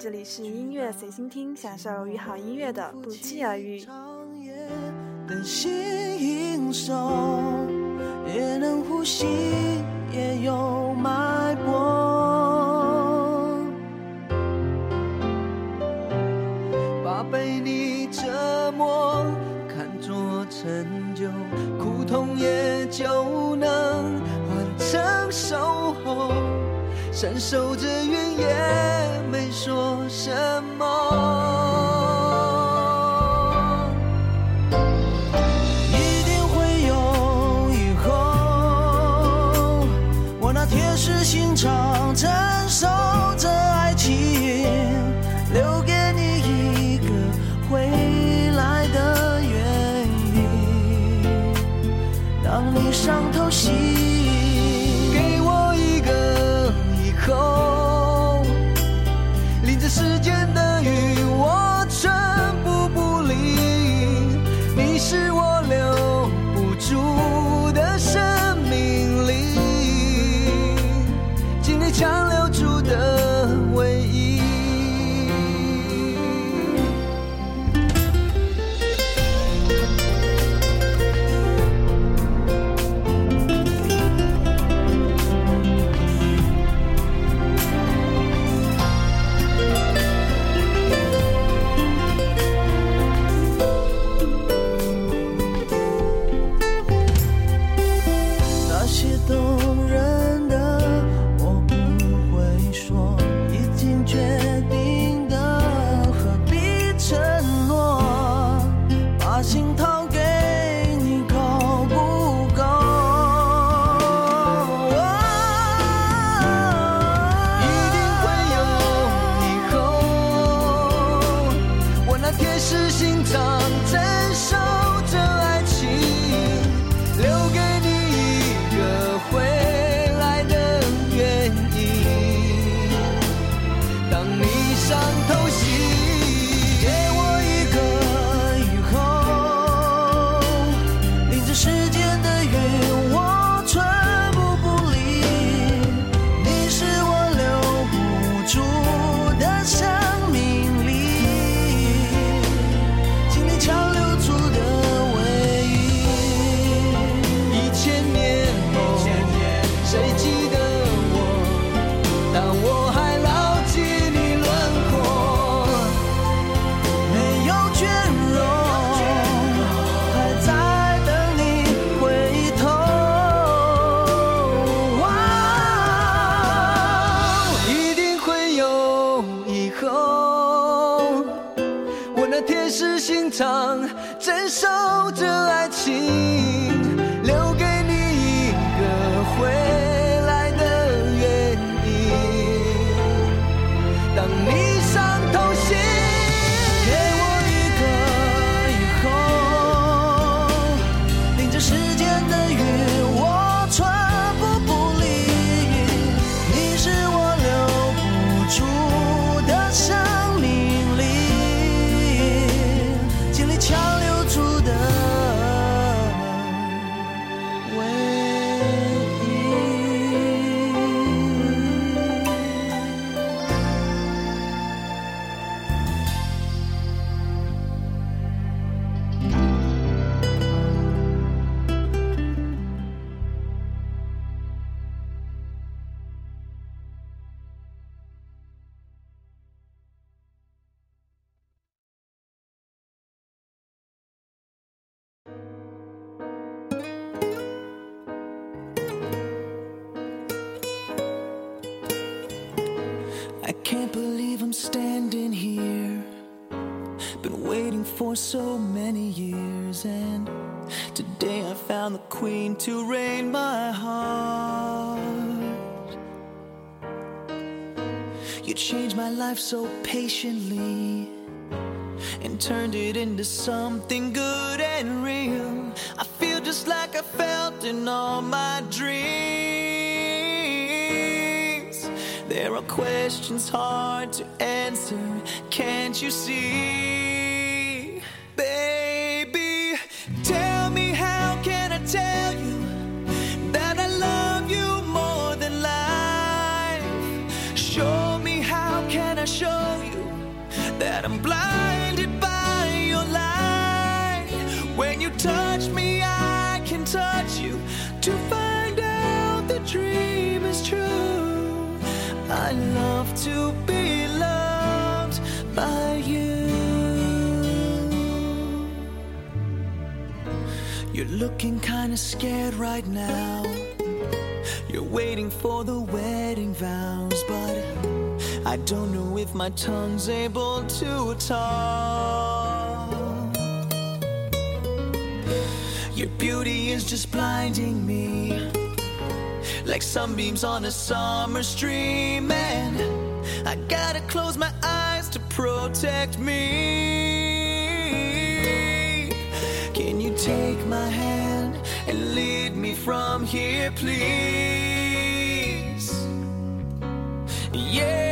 这里是音乐随心听，享受与好音乐的不期而遇。等心应手，也能呼吸，也有脉搏。把被你折磨看作成就，苦痛也就能换成守候。承受着云也没说什么。一定会有以后，我那铁石心肠承受着爱情，留给你一个回来的原因。当你伤透心。间的约。believe I'm standing here. Been waiting for so many years, and today I found the queen to reign my heart. You changed my life so patiently and turned it into something good and real. I feel just like I felt in all my dreams. There are questions hard to answer. Can't you see? Baby, tell me how can I tell you that I love you more than life? Show me how can I show you that I'm blinded by your light? When you touch me, I can touch you to to be loved by you. You're looking kinda scared right now. You're waiting for the wedding vows, but I don't know if my tongue's able to talk. Your beauty is just blinding me like sunbeams on a summer stream and I gotta close my eyes to protect me. Can you take my hand and lead me from here, please? Yeah.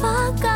发高。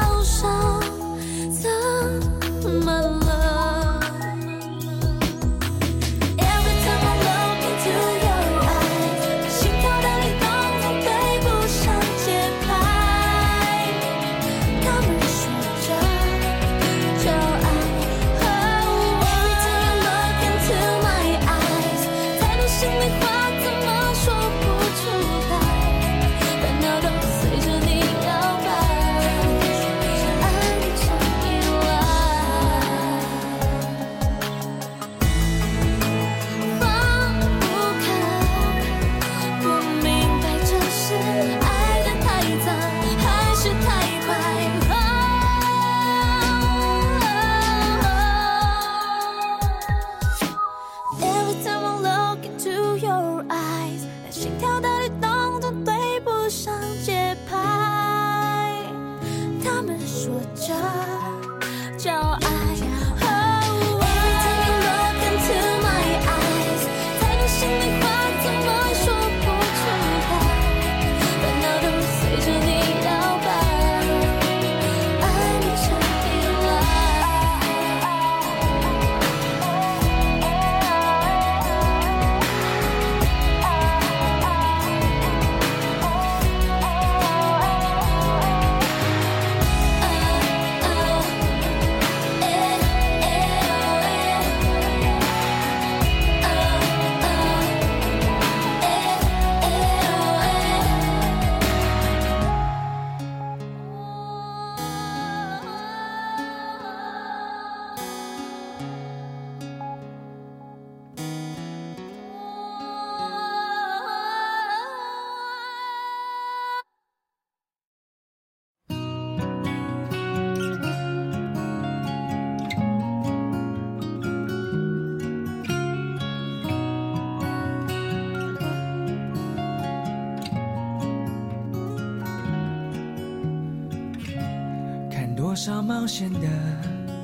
冒险的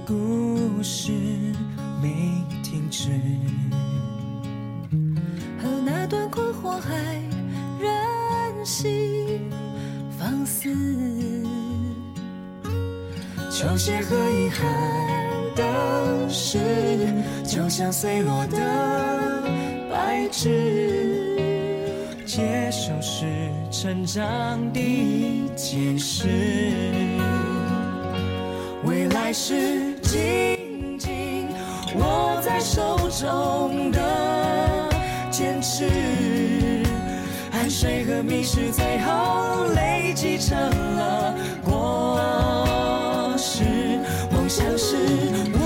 故事没停止，和那段困惑还任性放肆，球鞋和遗憾都是，就像碎落的白纸，接受是成长的解释。还是紧紧握在手中的坚持，汗水和迷失，最后累积成了果实。梦想是我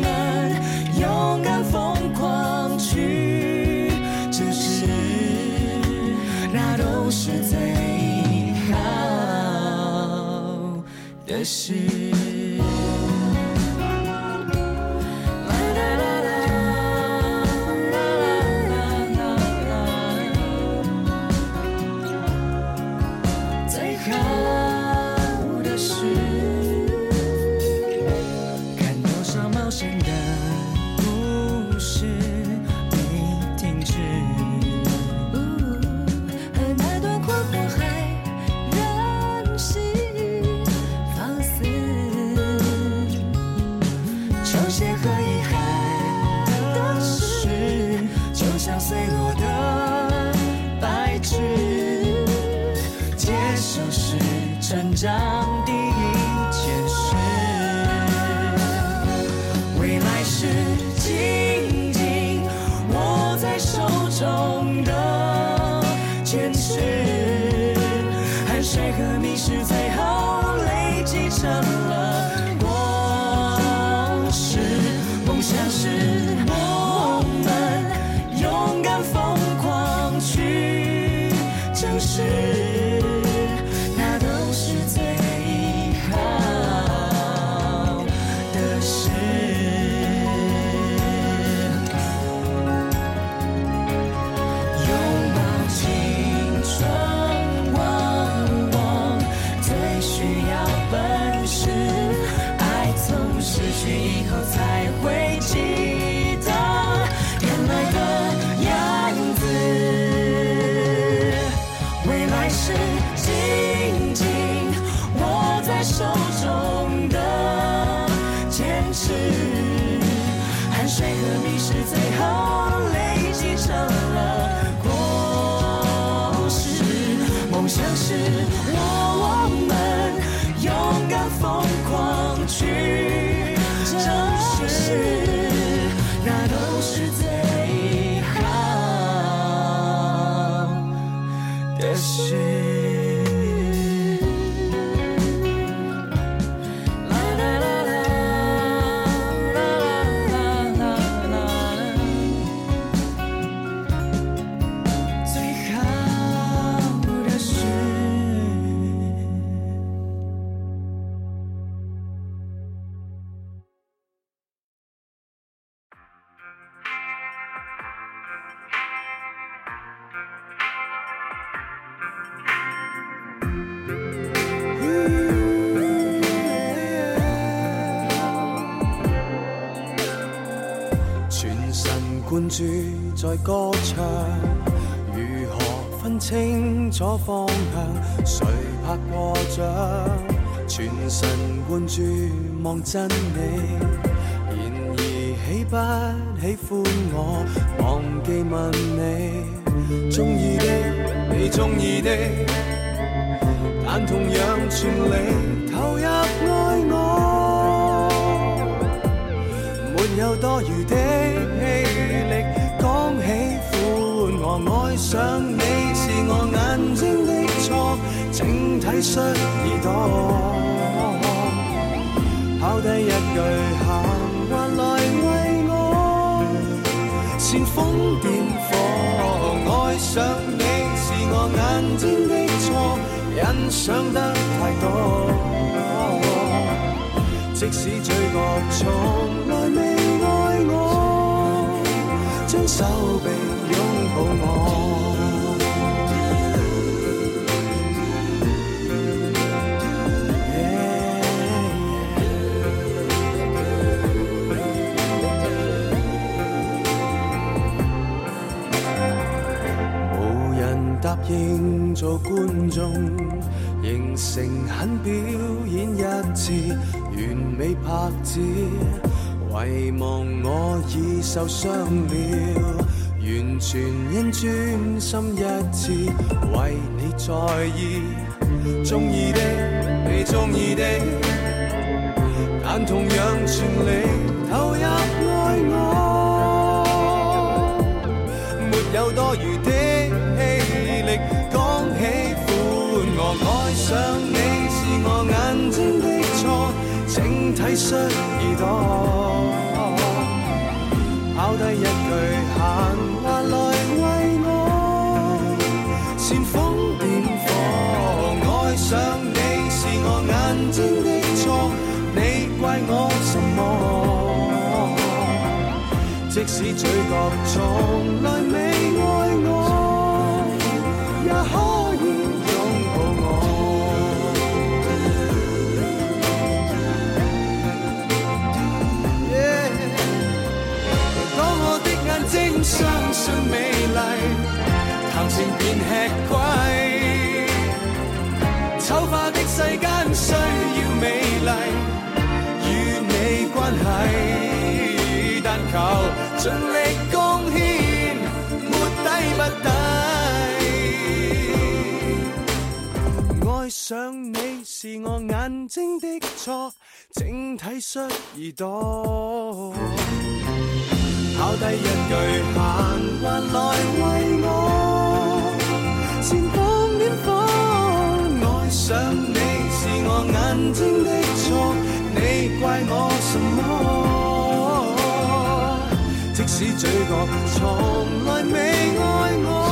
们勇敢疯狂去证实，那都是最好的事。see. 是最后累积成了果实，梦想是我。住在歌唱，如何分清楚方向？谁拍过掌？全神贯注望真你。然而喜不喜欢我，忘记问你。中意的，你中意的，但同样全力投入爱我，没有多余的。爱上你是我眼睛的错，请体恤耳朵，抛低一句闲话来慰我煽风点火。爱上你是我眼睛的错，欣赏得太多。即使罪恶从来未爱我。将手臂拥抱我。无人答应做观众，仍诚恳表演一次完美拍子。遗忘我已受伤了，完全因专心一次为你在意，中意的，你中意的，但同样全力投入爱我，没有多余的气力讲起欢我爱上你。体恤而躲，抛低一句闲话来慰我煽风点火，爱上你是我眼睛的错，你怪我什么？即使嘴角从来。情便吃亏，丑化的世间需要美丽与你关系，但求尽力贡献，没低不低。爱上你是我眼睛的错，整体恤而多。抛低一句闲话来为我。绽放点火，爱上你是我眼睛的错，你怪我什么？即使嘴角从来未爱我。